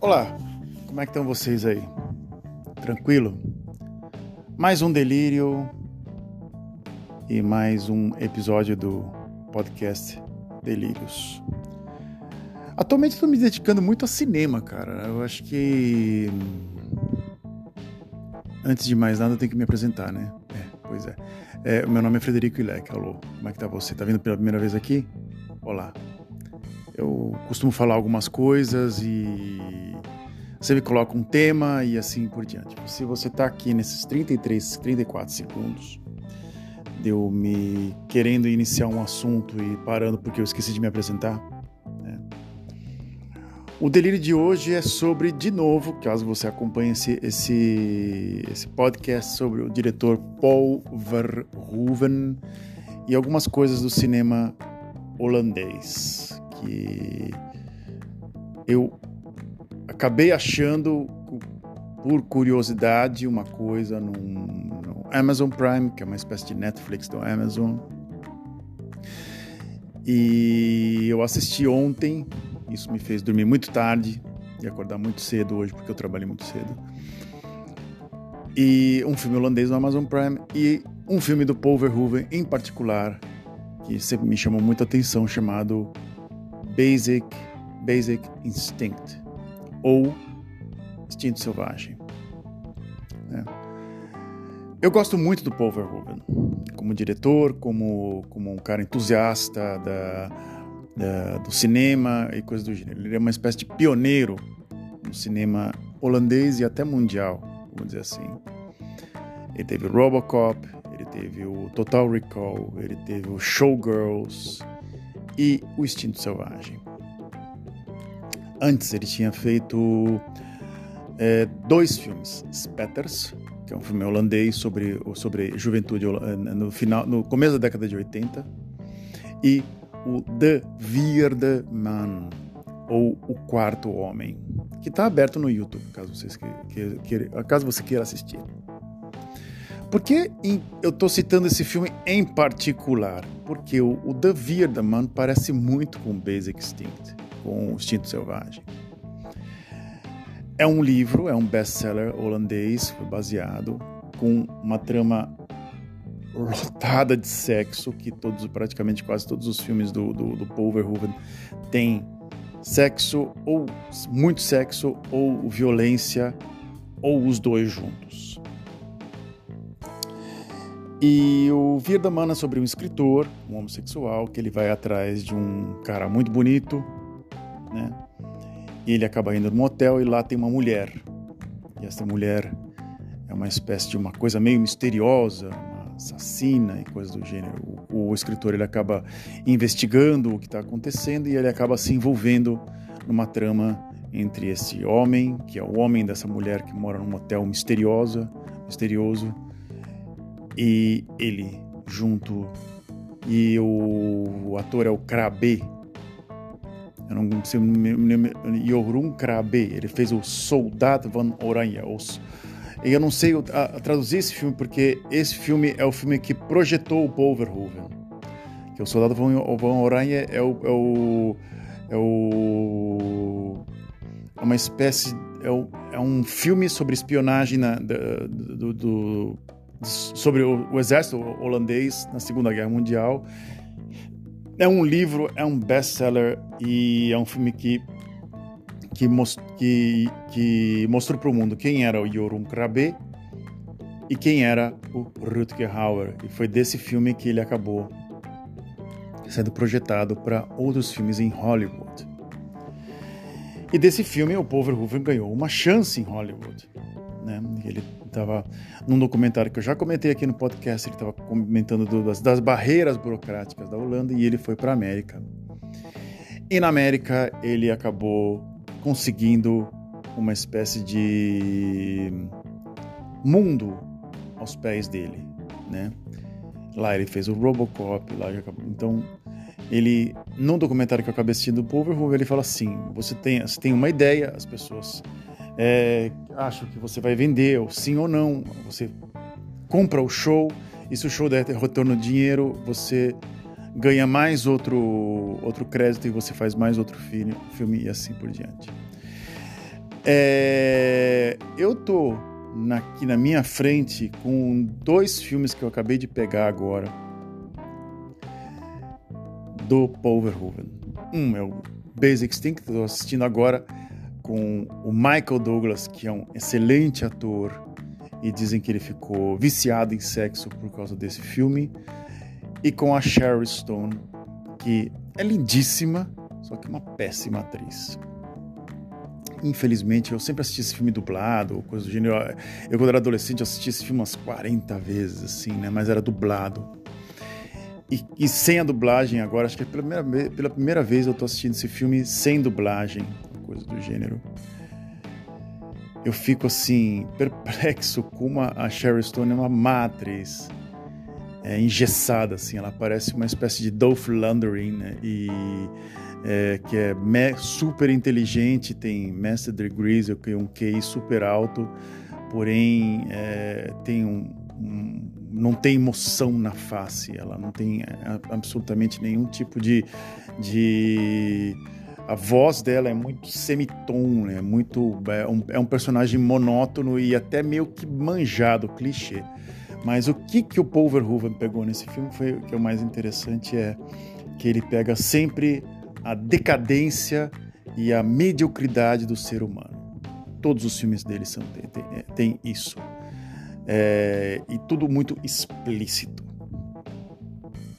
Olá, como é que estão vocês aí? Tranquilo? Mais um delírio e mais um episódio do podcast Delírios. Atualmente estou me dedicando muito a cinema, cara. Eu acho que antes de mais nada eu tenho que me apresentar, né? É, pois é. é meu nome é Frederico Ilek. Alô, como é que tá você? Tá vindo pela primeira vez aqui? Olá. Eu costumo falar algumas coisas e você me coloca um tema e assim por diante. Se você está aqui nesses 33, 34 segundos de eu me querendo iniciar um assunto e parando porque eu esqueci de me apresentar, né? o delírio de hoje é sobre, de novo, caso você acompanhe esse, esse, esse podcast sobre o diretor Paul Verhoeven e algumas coisas do cinema holandês que eu acabei achando por curiosidade uma coisa no, Amazon Prime, que é uma espécie de Netflix do Amazon. E eu assisti ontem, isso me fez dormir muito tarde e acordar muito cedo hoje porque eu trabalhei muito cedo. E um filme holandês no Amazon Prime e um filme do Paul Verhoeven em particular que sempre me chamou muita atenção chamado Basic, Basic Instinct ou Instinto Selvagem. É. Eu gosto muito do Paul Verhoeven, como diretor, como, como um cara entusiasta da, da, do cinema e coisas do gênero. Ele é uma espécie de pioneiro no cinema holandês e até mundial, vamos dizer assim. Ele teve o Robocop, ele teve o Total Recall, ele teve o Showgirls, e O Instinto Selvagem. Antes ele tinha feito é, dois filmes, Spetters, que é um filme holandês sobre, sobre juventude no, final, no começo da década de 80, e o The Vierde Man, ou O Quarto Homem, que está aberto no YouTube, caso, vocês que, que, que, caso você queira assistir. Por que eu estou citando esse filme em particular? Porque o, o Vierdaman parece muito com Basic Instinct, com o Instinto Selvagem. É um livro, é um best-seller holandês, foi baseado com uma trama lotada de sexo, que todos, praticamente quase todos os filmes do, do, do Paul Verhoeven têm sexo, ou muito sexo, ou violência, ou os dois juntos. E o Vir da Mana é sobre um escritor, um homossexual, que ele vai atrás de um cara muito bonito, né? E ele acaba indo num hotel e lá tem uma mulher. E essa mulher é uma espécie de uma coisa meio misteriosa, uma assassina e coisas do gênero. O, o escritor ele acaba investigando o que está acontecendo e ele acaba se envolvendo numa trama entre esse homem, que é o homem dessa mulher que mora num hotel misteriosa, misterioso, e ele junto e o, o ator é o Krabe. Eu não sei Jorun Krabe. Ele fez o Soldado Van Oranha os, eu não sei a, traduzir esse filme porque esse filme é o filme que projetou o Paul Verhoeven. Que o Soldado Van, Van Oranha é o, é o é o é uma espécie é, o, é um filme sobre espionagem na, do, do sobre o, o exército holandês na Segunda Guerra Mundial. É um livro, é um best-seller e é um filme que que, most, que, que mostrou para o mundo quem era o Jorun Krabe e quem era o Rutger Hauer. E foi desse filme que ele acabou sendo projetado para outros filmes em Hollywood. E desse filme o Paul Verhoeven ganhou uma chance em Hollywood. Né? Ele estava num documentário que eu já comentei aqui no podcast, ele estava comentando das, das, barreiras burocráticas da Holanda e ele foi para a América. E na América ele acabou conseguindo uma espécie de mundo aos pés dele, né? Lá ele fez o Robocop, lá acabou. Então, ele, num documentário que eu acabei assistindo do Poverhoove, ele fala assim: você tem, você tem uma ideia, as pessoas é, acham que você vai vender, ou sim ou não. Você compra o show, e se o show der retorno de dinheiro, você ganha mais outro, outro crédito e você faz mais outro filme, filme e assim por diante. É, eu na, aqui na minha frente com dois filmes que eu acabei de pegar agora do Paul Verhoeven. Um é o Basic Instinct, estou assistindo agora com o Michael Douglas, que é um excelente ator e dizem que ele ficou viciado em sexo por causa desse filme, e com a Sherry Stone, que é lindíssima, só que uma péssima atriz. Infelizmente, eu sempre assisti esse filme dublado, coisa do gênero. Eu, quando era adolescente, assisti esse filme umas 40 vezes, assim, né? Mas era dublado. E, e sem a dublagem agora, acho que é pela primeira, pela primeira vez eu tô assistindo esse filme sem dublagem, coisa do gênero. Eu fico, assim, perplexo como a Sherry Stone é uma matriz é, engessada, assim. Ela parece uma espécie de Dolph Lundgren, né? E é, que é super inteligente, tem master degrees, um QI super alto, porém é, tem um, um, não tem emoção na face, ela não tem é, absolutamente nenhum tipo de, de a voz dela é muito semitom, né? muito é um, é um personagem monótono e até meio que manjado, clichê. Mas o que que o Paul Verhoeven pegou nesse filme foi o que é o mais interessante é que ele pega sempre a decadência e a mediocridade do ser humano. Todos os filmes dele são, tem, tem, é, isso. É, e tudo muito explícito.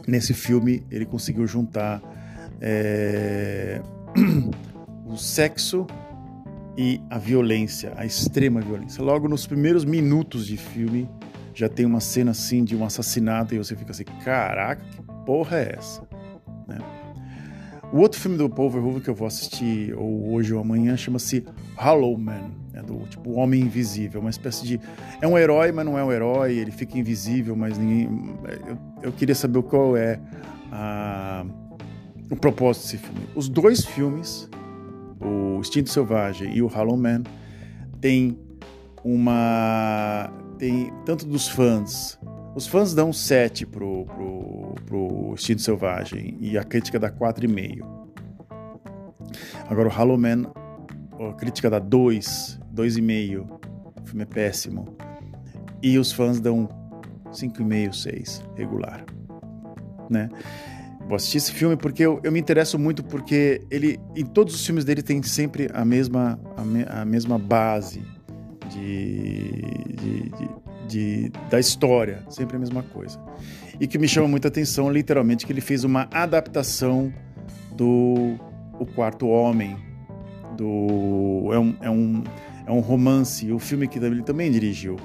Nesse filme, ele conseguiu juntar é, o sexo e a violência, a extrema violência. Logo nos primeiros minutos de filme, já tem uma cena assim de um assassinato e você fica assim: caraca, que porra é essa? Né? O outro filme do Paul Verhoeven que eu vou assistir ou hoje ou amanhã chama-se Hollow Man, é do tipo Homem Invisível, uma espécie de é um herói, mas não é um herói, ele fica invisível, mas ninguém eu, eu queria saber qual é o propósito desse filme. Os dois filmes, o Instinto Selvagem e o Hollow Man, tem uma tem tanto dos fãs os fãs dão 7 pro, pro, pro Instinto Selvagem e a crítica dá 4,5. Agora o Hollow Man, a crítica dá 2, 2,5. O filme é péssimo. E os fãs dão 5,5, 6, regular. Né? Vou assistir esse filme porque eu, eu, me interesso muito porque ele, em todos os filmes dele tem sempre a mesma, a, me, a mesma base de, de, de de, da história, sempre a mesma coisa. E que me chama muita atenção, literalmente, que ele fez uma adaptação do O Quarto Homem, do é um, é um, é um romance, o filme que ele também dirigiu.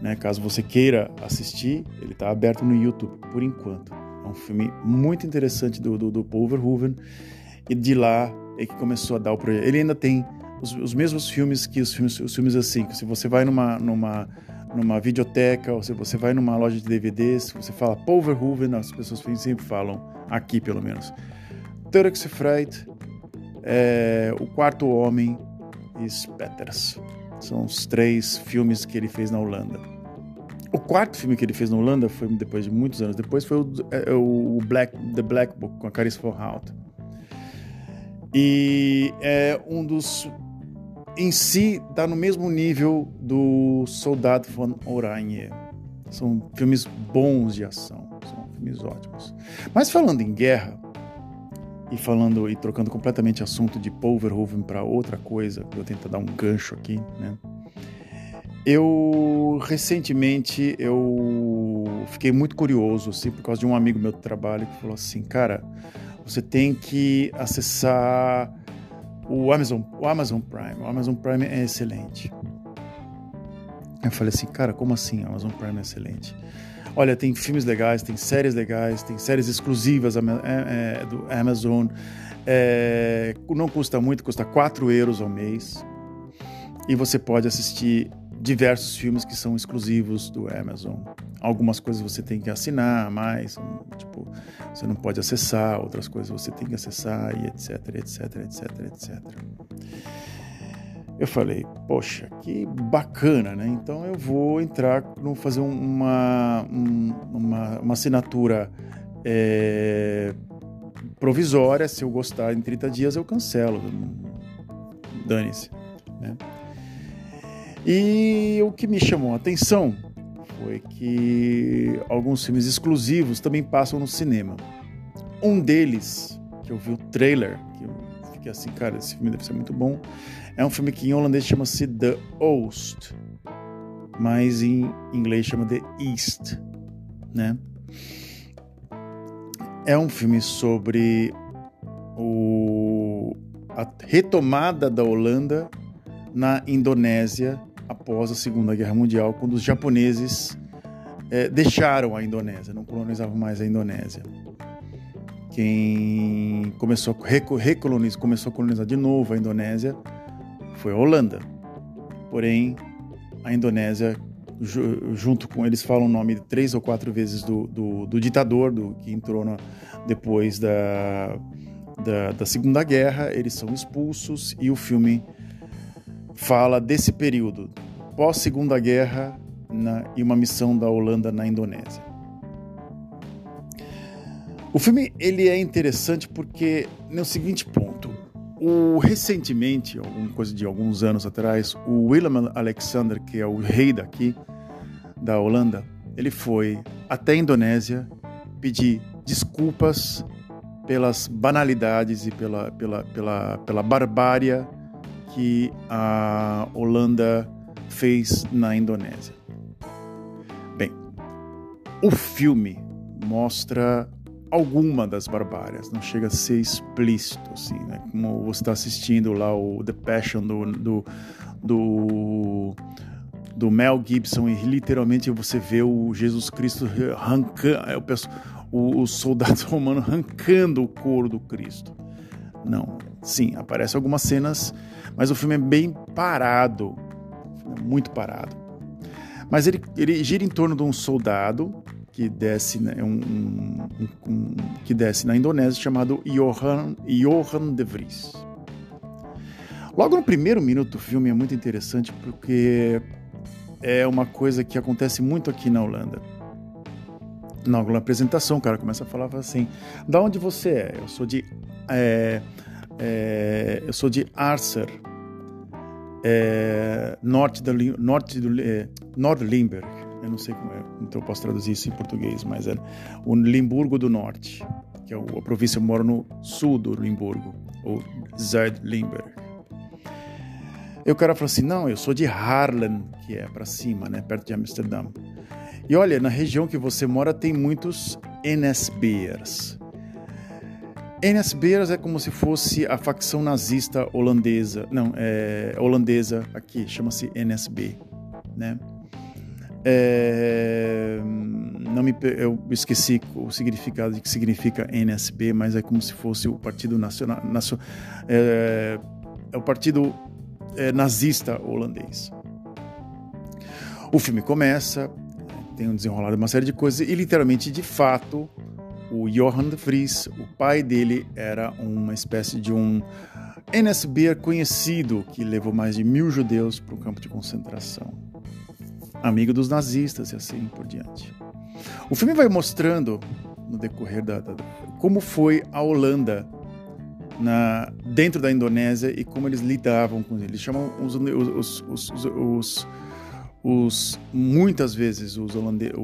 Né? Caso você queira assistir, ele está aberto no YouTube, por enquanto. É um filme muito interessante do, do, do Paul Verhoeven, e de lá é que começou a dar o projeto. Ele ainda tem os, os mesmos filmes que os filmes, os filmes assim, que se você vai numa, numa numa videoteca, ou se você vai numa loja de DVDs, você fala Paul Verhoeven, as pessoas sempre falam, aqui pelo menos. Turks Fright, é, O Quarto Homem e Spetters. São os três filmes que ele fez na Holanda. O quarto filme que ele fez na Holanda foi depois de muitos anos depois foi o, é, o Black, The Black Book com a Caris Van Hout. E é um dos em si está no mesmo nível do Soldado von Oranje. São filmes bons de ação, são filmes ótimos. Mas falando em guerra e falando e trocando completamente assunto de Paul Verhoeven para outra coisa, vou tentar dar um gancho aqui, né? Eu recentemente eu fiquei muito curioso assim por causa de um amigo meu do trabalho que falou assim, cara, você tem que acessar o Amazon, o Amazon Prime. O Amazon Prime é excelente. Eu falei assim, cara, como assim? O Amazon Prime é excelente. Olha, tem filmes legais, tem séries legais, tem séries exclusivas é, é, do Amazon. É, não custa muito, custa 4 euros ao mês. E você pode assistir diversos filmes que são exclusivos do Amazon. Algumas coisas você tem que assinar mais, tipo, você não pode acessar, outras coisas você tem que acessar e etc, etc, etc, etc. Eu falei, poxa, que bacana, né? Então eu vou entrar, vou fazer uma, uma, uma assinatura é, provisória. Se eu gostar em 30 dias, eu cancelo. Dane-se. Né? E o que me chamou a atenção foi que alguns filmes exclusivos também passam no cinema. Um deles, que eu vi o trailer, que eu fiquei assim, cara, esse filme deve ser muito bom, é um filme que em holandês chama-se The Oost, mas em inglês chama The East, né? É um filme sobre o, a retomada da Holanda na Indonésia após a Segunda Guerra Mundial, quando os japoneses é, deixaram a Indonésia, não colonizavam mais a Indonésia. Quem começou a, recolonizar, começou a colonizar de novo a Indonésia foi a Holanda. Porém, a Indonésia, junto com eles, falam o nome três ou quatro vezes do, do, do ditador do, que entrou na, depois da, da, da Segunda Guerra. Eles são expulsos e o filme fala desse período pós Segunda Guerra na, e uma missão da Holanda na Indonésia. O filme ele é interessante porque no seguinte ponto, o recentemente, alguma coisa de alguns anos atrás, o Willem Alexander, que é o rei daqui da Holanda, ele foi até a Indonésia pedir desculpas pelas banalidades e pela, pela, pela, pela barbárie que a Holanda fez na Indonésia. Bem, o filme mostra alguma das barbárias, não chega a ser explícito, assim, né? Como você está assistindo lá o The Passion do, do, do, do, Mel Gibson e literalmente você vê o Jesus Cristo arrancando, é, os soldados romanos arrancando o couro do Cristo. Não, sim, aparecem algumas cenas, mas o filme é bem parado, é muito parado. Mas ele, ele gira em torno de um soldado que desce, né, um, um, um, que desce na Indonésia chamado Johan, Johan de Vries. Logo no primeiro minuto do filme é muito interessante porque é uma coisa que acontece muito aqui na Holanda. Na apresentação, o cara começa a falar assim: da onde você é? Eu sou de. É, é, eu sou de Arcer, é, norte, norte do é, Nordlimberg eu não sei como é, então eu posso traduzir isso em português, mas é o Limburgo do Norte, que é a província que mora no sul do Limburgo, ou Zuid-Limburg. E o cara falou assim: não, eu sou de Haarlem, que é para cima, né, perto de Amsterdã. E olha, na região que você mora tem muitos NSBers. NSBers é como se fosse a facção nazista holandesa, não, é holandesa aqui, chama-se NSB, né? É, não me, eu esqueci o significado de que significa NSB, mas é como se fosse o Partido Nacional, é, é o Partido é, Nazista holandês. O filme começa, tem um desenrolar de uma série de coisas e literalmente, de fato, o Johan de Vries, o pai dele era uma espécie de um NSB conhecido que levou mais de mil judeus para o campo de concentração amigo dos nazistas e assim por diante. O filme vai mostrando, no decorrer da, da como foi a Holanda na, dentro da Indonésia e como eles lidavam com eles. Eles chamam os, os, os, os muitas vezes os holandeses,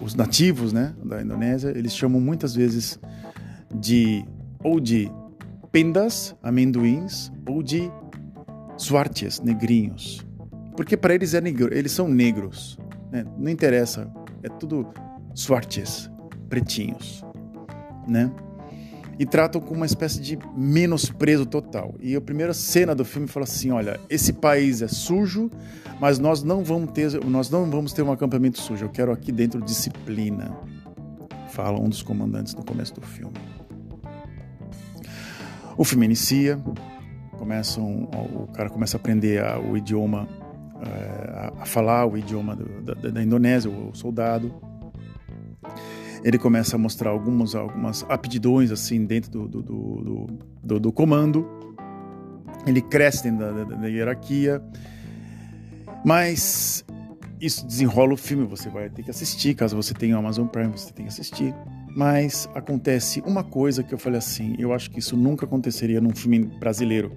os, os, os, nativos né, da Indonésia, eles chamam muitas vezes de ou de pendas, amendoins, ou de Swarties, negrinhos. Porque para eles é negro, eles são negros. Né? Não interessa, é tudo Swarties, pretinhos. Né? E tratam com uma espécie de menosprezo total. E a primeira cena do filme fala assim: olha, esse país é sujo, mas nós não vamos ter, nós não vamos ter um acampamento sujo. Eu quero aqui dentro disciplina. Fala um dos comandantes no começo do filme. O filme inicia, começam, o cara começa a aprender a, o idioma, é, a, a, falar o idioma do, da, da, Indonésia, o soldado. Ele começa a mostrar algumas, algumas aptidões assim dentro do, do, do, do, do comando. Ele cresce dentro da, da, da hierarquia. Mas isso desenrola o filme, você vai ter que assistir, caso você tenha Amazon Prime, você tem que assistir. Mas acontece uma coisa que eu falei assim, eu acho que isso nunca aconteceria num filme brasileiro.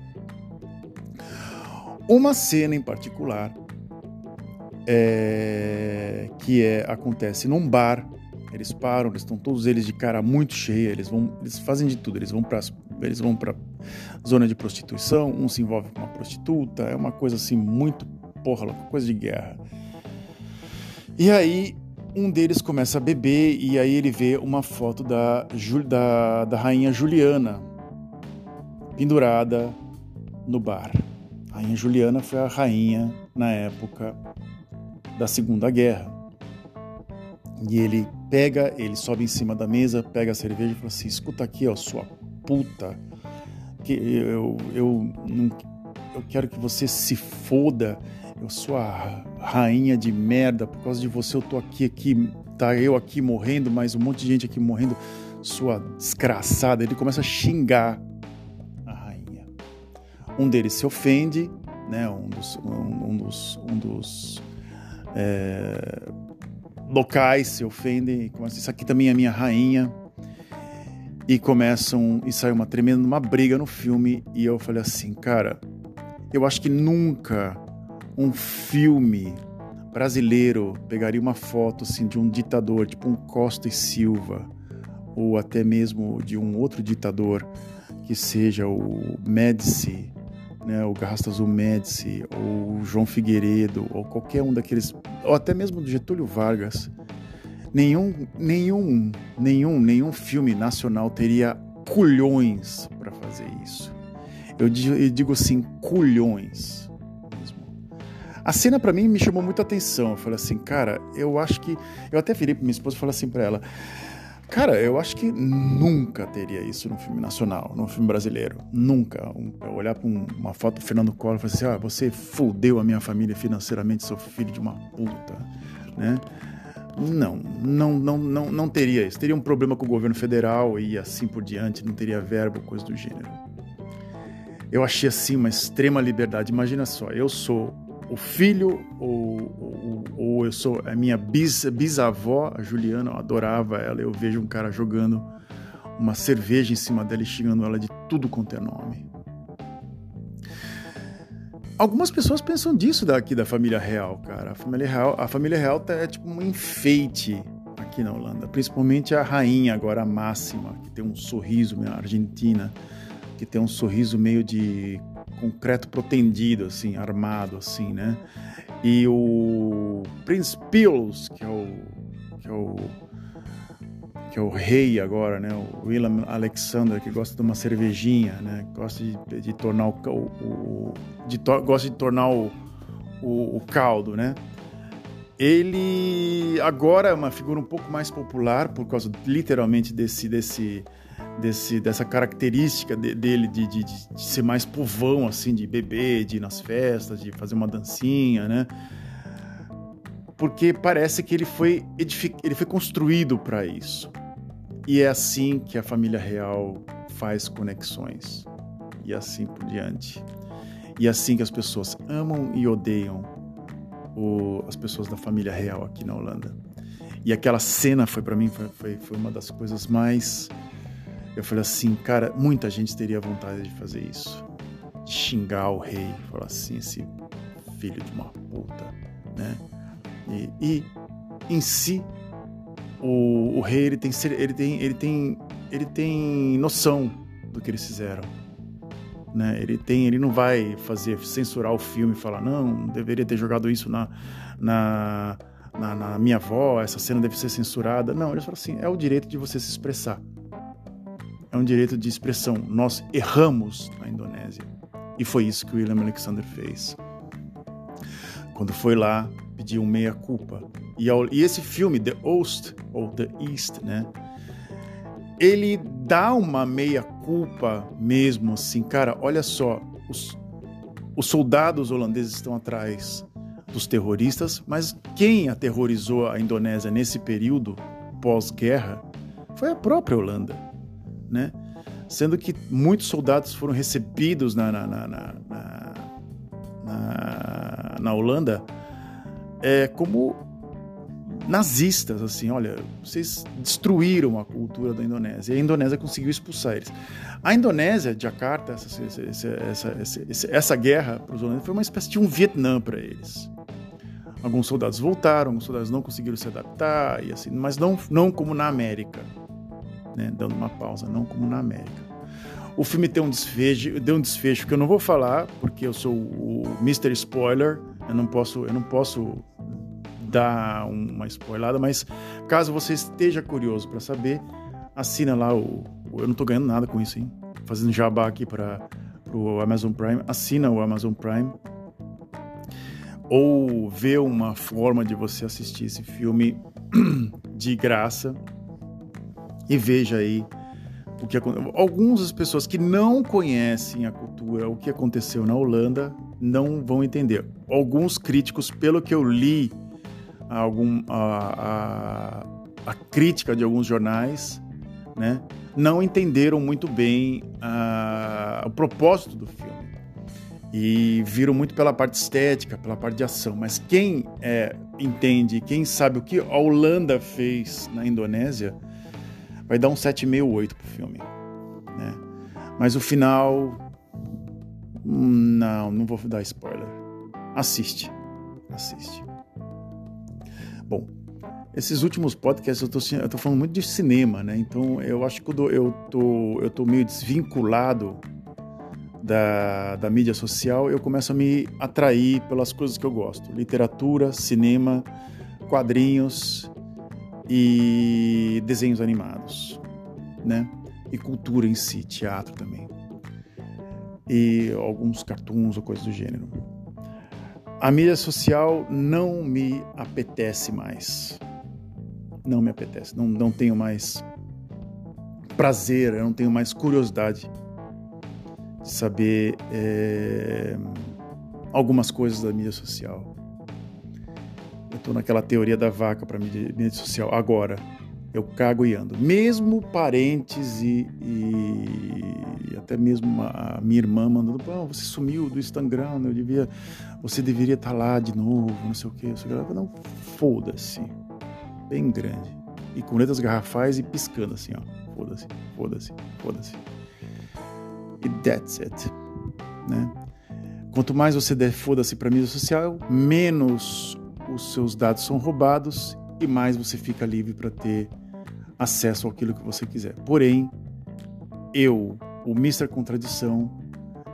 Uma cena em particular é, que é, acontece num bar. Eles param, eles estão todos eles de cara muito cheia, eles vão, eles fazem de tudo, eles vão para eles vão para zona de prostituição, um se envolve com uma prostituta, é uma coisa assim muito porra, coisa de guerra. E aí um deles começa a beber e aí ele vê uma foto da, da, da rainha Juliana pendurada no bar. A rainha Juliana foi a rainha na época da Segunda Guerra. E ele pega, ele sobe em cima da mesa, pega a cerveja e fala assim: escuta aqui, ó, sua puta, que eu, eu, não, eu quero que você se foda, eu sou a rainha de merda, por causa de você eu tô aqui, aqui, tá eu aqui morrendo, mas um monte de gente aqui morrendo, sua desgraçada. Ele começa a xingar a rainha. Um deles se ofende, né, um dos, um, um dos, um dos é, locais se ofendem, começam, isso aqui também é minha rainha, e começam, e sai uma tremenda uma briga no filme, e eu falei assim, cara, eu acho que nunca um filme brasileiro pegaria uma foto assim de um ditador, tipo um Costa e Silva, ou até mesmo de um outro ditador que seja o Médici, né, o Garrastazu Médici, ou João Figueiredo, ou qualquer um daqueles, ou até mesmo do Getúlio Vargas, nenhum, nenhum, nenhum, nenhum filme nacional teria culhões para fazer isso. Eu digo, eu digo assim, culhões. A cena para mim me chamou muita atenção. Eu falei assim, cara, eu acho que. Eu até virei pra minha esposa e falei assim para ela: Cara, eu acho que nunca teria isso no filme nacional, no filme brasileiro. Nunca. Um, olhar para um, uma foto do Fernando Collor e falar assim: ah, você fudeu a minha família financeiramente, sou filho de uma puta, né? Não, não, não, não, não teria isso. Teria um problema com o governo federal e assim por diante, não teria verbo, coisa do gênero. Eu achei assim uma extrema liberdade. Imagina só, eu sou o filho ou, ou, ou eu sou a minha bis, bisavó, a Juliana, eu adorava ela. Eu vejo um cara jogando uma cerveja em cima dela e xingando ela de tudo quanto é nome. Algumas pessoas pensam disso daqui da família real, cara. A família real, a família real tá, é tipo um enfeite aqui na Holanda, principalmente a rainha agora a máxima, que tem um sorriso, a Argentina, que tem um sorriso meio de concreto protendido, assim, armado, assim, né? E o Prince Pilos, que é o, que é o que é o rei agora, né? O William Alexander, que gosta de uma cervejinha, né? Gosta de, de tornar o, o de to, gosta de tornar o, o, o caldo, né? Ele agora é uma figura um pouco mais popular por causa literalmente desse desse desse, dessa característica de, dele de, de, de, ser mais povão, assim, de beber, de ir nas festas, de fazer uma dancinha, né? Porque parece que ele foi, ele foi construído para isso. E é assim que a família real faz conexões. E assim por diante. E é assim que as pessoas amam e odeiam o, as pessoas da família real aqui na Holanda. E aquela cena foi para mim foi, foi, foi uma das coisas mais eu falei assim, cara, muita gente teria vontade de fazer isso. De xingar o rei, falar assim, esse filho de uma puta, né? E, e em si, o, o, rei ele tem, ele tem, ele tem, ele tem noção do que eles fizeram, né? Ele tem, ele não vai fazer censurar o filme e falar não, deveria ter jogado isso na, na, na, na minha avó, essa cena deve ser censurada. Não, ele fala assim, é o direito de você se expressar é um direito de expressão. Nós erramos na Indonésia. E foi isso que William Alexander fez. Quando foi lá, pediu meia-culpa. E, e, esse filme, The Ost, ou The East, né? Ele dá uma meia-culpa mesmo, assim, cara, olha só, os, os soldados holandeses estão atrás dos terroristas, mas quem aterrorizou a Indonésia nesse período pós-guerra foi a própria Holanda né? Sendo que muitos soldados foram recebidos na, na, na, na, na, na Holanda é, como nazistas, assim, olha, vocês destruíram a cultura da Indonésia e a Indonésia conseguiu expulsar eles. A Indonésia, Jakarta, essa, essa, essa, essa guerra para os holandeses foi uma espécie de um Vietnã para eles. Alguns soldados voltaram, alguns soldados não conseguiram se adaptar, e assim, mas não, não como na América, né, dando uma pausa, não como na América. O filme tem um desfecho, deu um desfecho que eu não vou falar, porque eu sou o Mr. Spoiler, eu não posso, eu não posso dar uma spoilada, mas caso você esteja curioso para saber, assina lá o, Eu não estou ganhando nada com isso, hein? Fazendo jabá aqui para o Amazon Prime. Assina o Amazon Prime. Ou vê uma forma de você assistir esse filme de graça e veja aí o que algumas pessoas que não conhecem a cultura, o que aconteceu na Holanda, não vão entender. Alguns críticos, pelo que eu li a, algum, a, a, a crítica de alguns jornais, né, não entenderam muito bem a, o propósito do filme e viram muito pela parte estética, pela parte de ação. Mas quem é, entende, quem sabe o que a Holanda fez na Indonésia, vai dar um 7,5, 8 pro filme. Né? Mas o final. Não, não vou dar spoiler. Assiste. Assiste. Bom, esses últimos podcasts eu tô, eu tô falando muito de cinema, né? Então eu acho que eu tô, eu tô meio desvinculado da, da mídia social, eu começo a me atrair pelas coisas que eu gosto: literatura, cinema, quadrinhos e desenhos animados, né? E cultura em si, teatro também. E alguns cartoons ou coisas do gênero. A mídia social não me apetece mais. Não me apetece. Não, não tenho mais prazer, eu não tenho mais curiosidade de saber é, algumas coisas da mídia social. Eu estou naquela teoria da vaca para mídia, social. Agora, eu cago e ando. Mesmo parentes e, e até mesmo a minha irmã mandando, oh, você sumiu do Instagram, eu devia, você deveria estar tá lá de novo, não sei o que. Não, foda-se. Bem grande. E com letras garrafais e piscando assim, ó. Foda-se, foda-se, foda-se. E that's it. Né? Quanto mais você der foda-se para mídia social, menos os seus dados são roubados e mais você fica livre para ter acesso àquilo que você quiser. Porém, eu, o Mr. Contradição,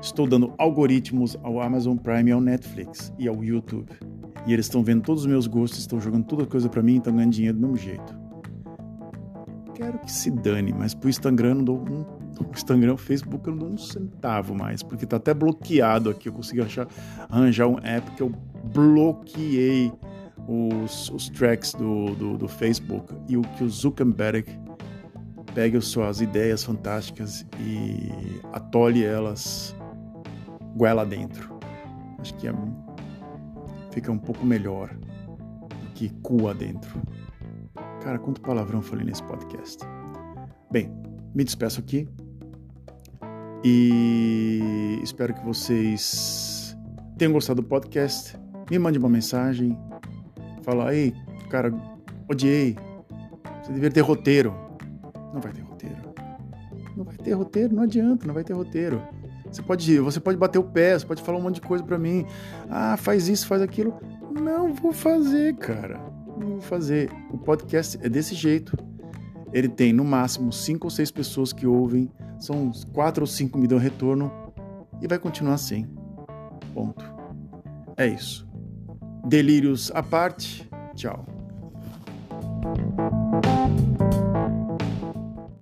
estou dando algoritmos ao Amazon Prime, ao Netflix e ao YouTube. E eles estão vendo todos os meus gostos, estão jogando toda coisa para mim e estão ganhando dinheiro do mesmo jeito. Quero que se dane, mas pro Instagram não dou um, o Instagram, Facebook eu não dou um centavo mais, porque tá até bloqueado aqui. Eu consegui achar, arranjar um app que eu bloqueei os, os tracks do, do, do, Facebook e o que o Zuckerberg pegue as suas ideias fantásticas e atole elas goela dentro. Acho que é, fica um pouco melhor do que cua dentro. Cara, quanto palavrão falei nesse podcast. Bem, me despeço aqui e espero que vocês tenham gostado do podcast. Me mande uma mensagem, Fala, ei, cara, odiei. Você deveria ter roteiro. Não vai ter roteiro. Não vai ter roteiro, não adianta, não vai ter roteiro. Você pode, você pode bater o pé, você pode falar um monte de coisa para mim. Ah, faz isso, faz aquilo. Não vou fazer, cara. Não vou fazer. O podcast é desse jeito. Ele tem no máximo cinco ou seis pessoas que ouvem, são quatro ou cinco me dão retorno e vai continuar assim. Ponto. É isso. Delírios à parte. Tchau.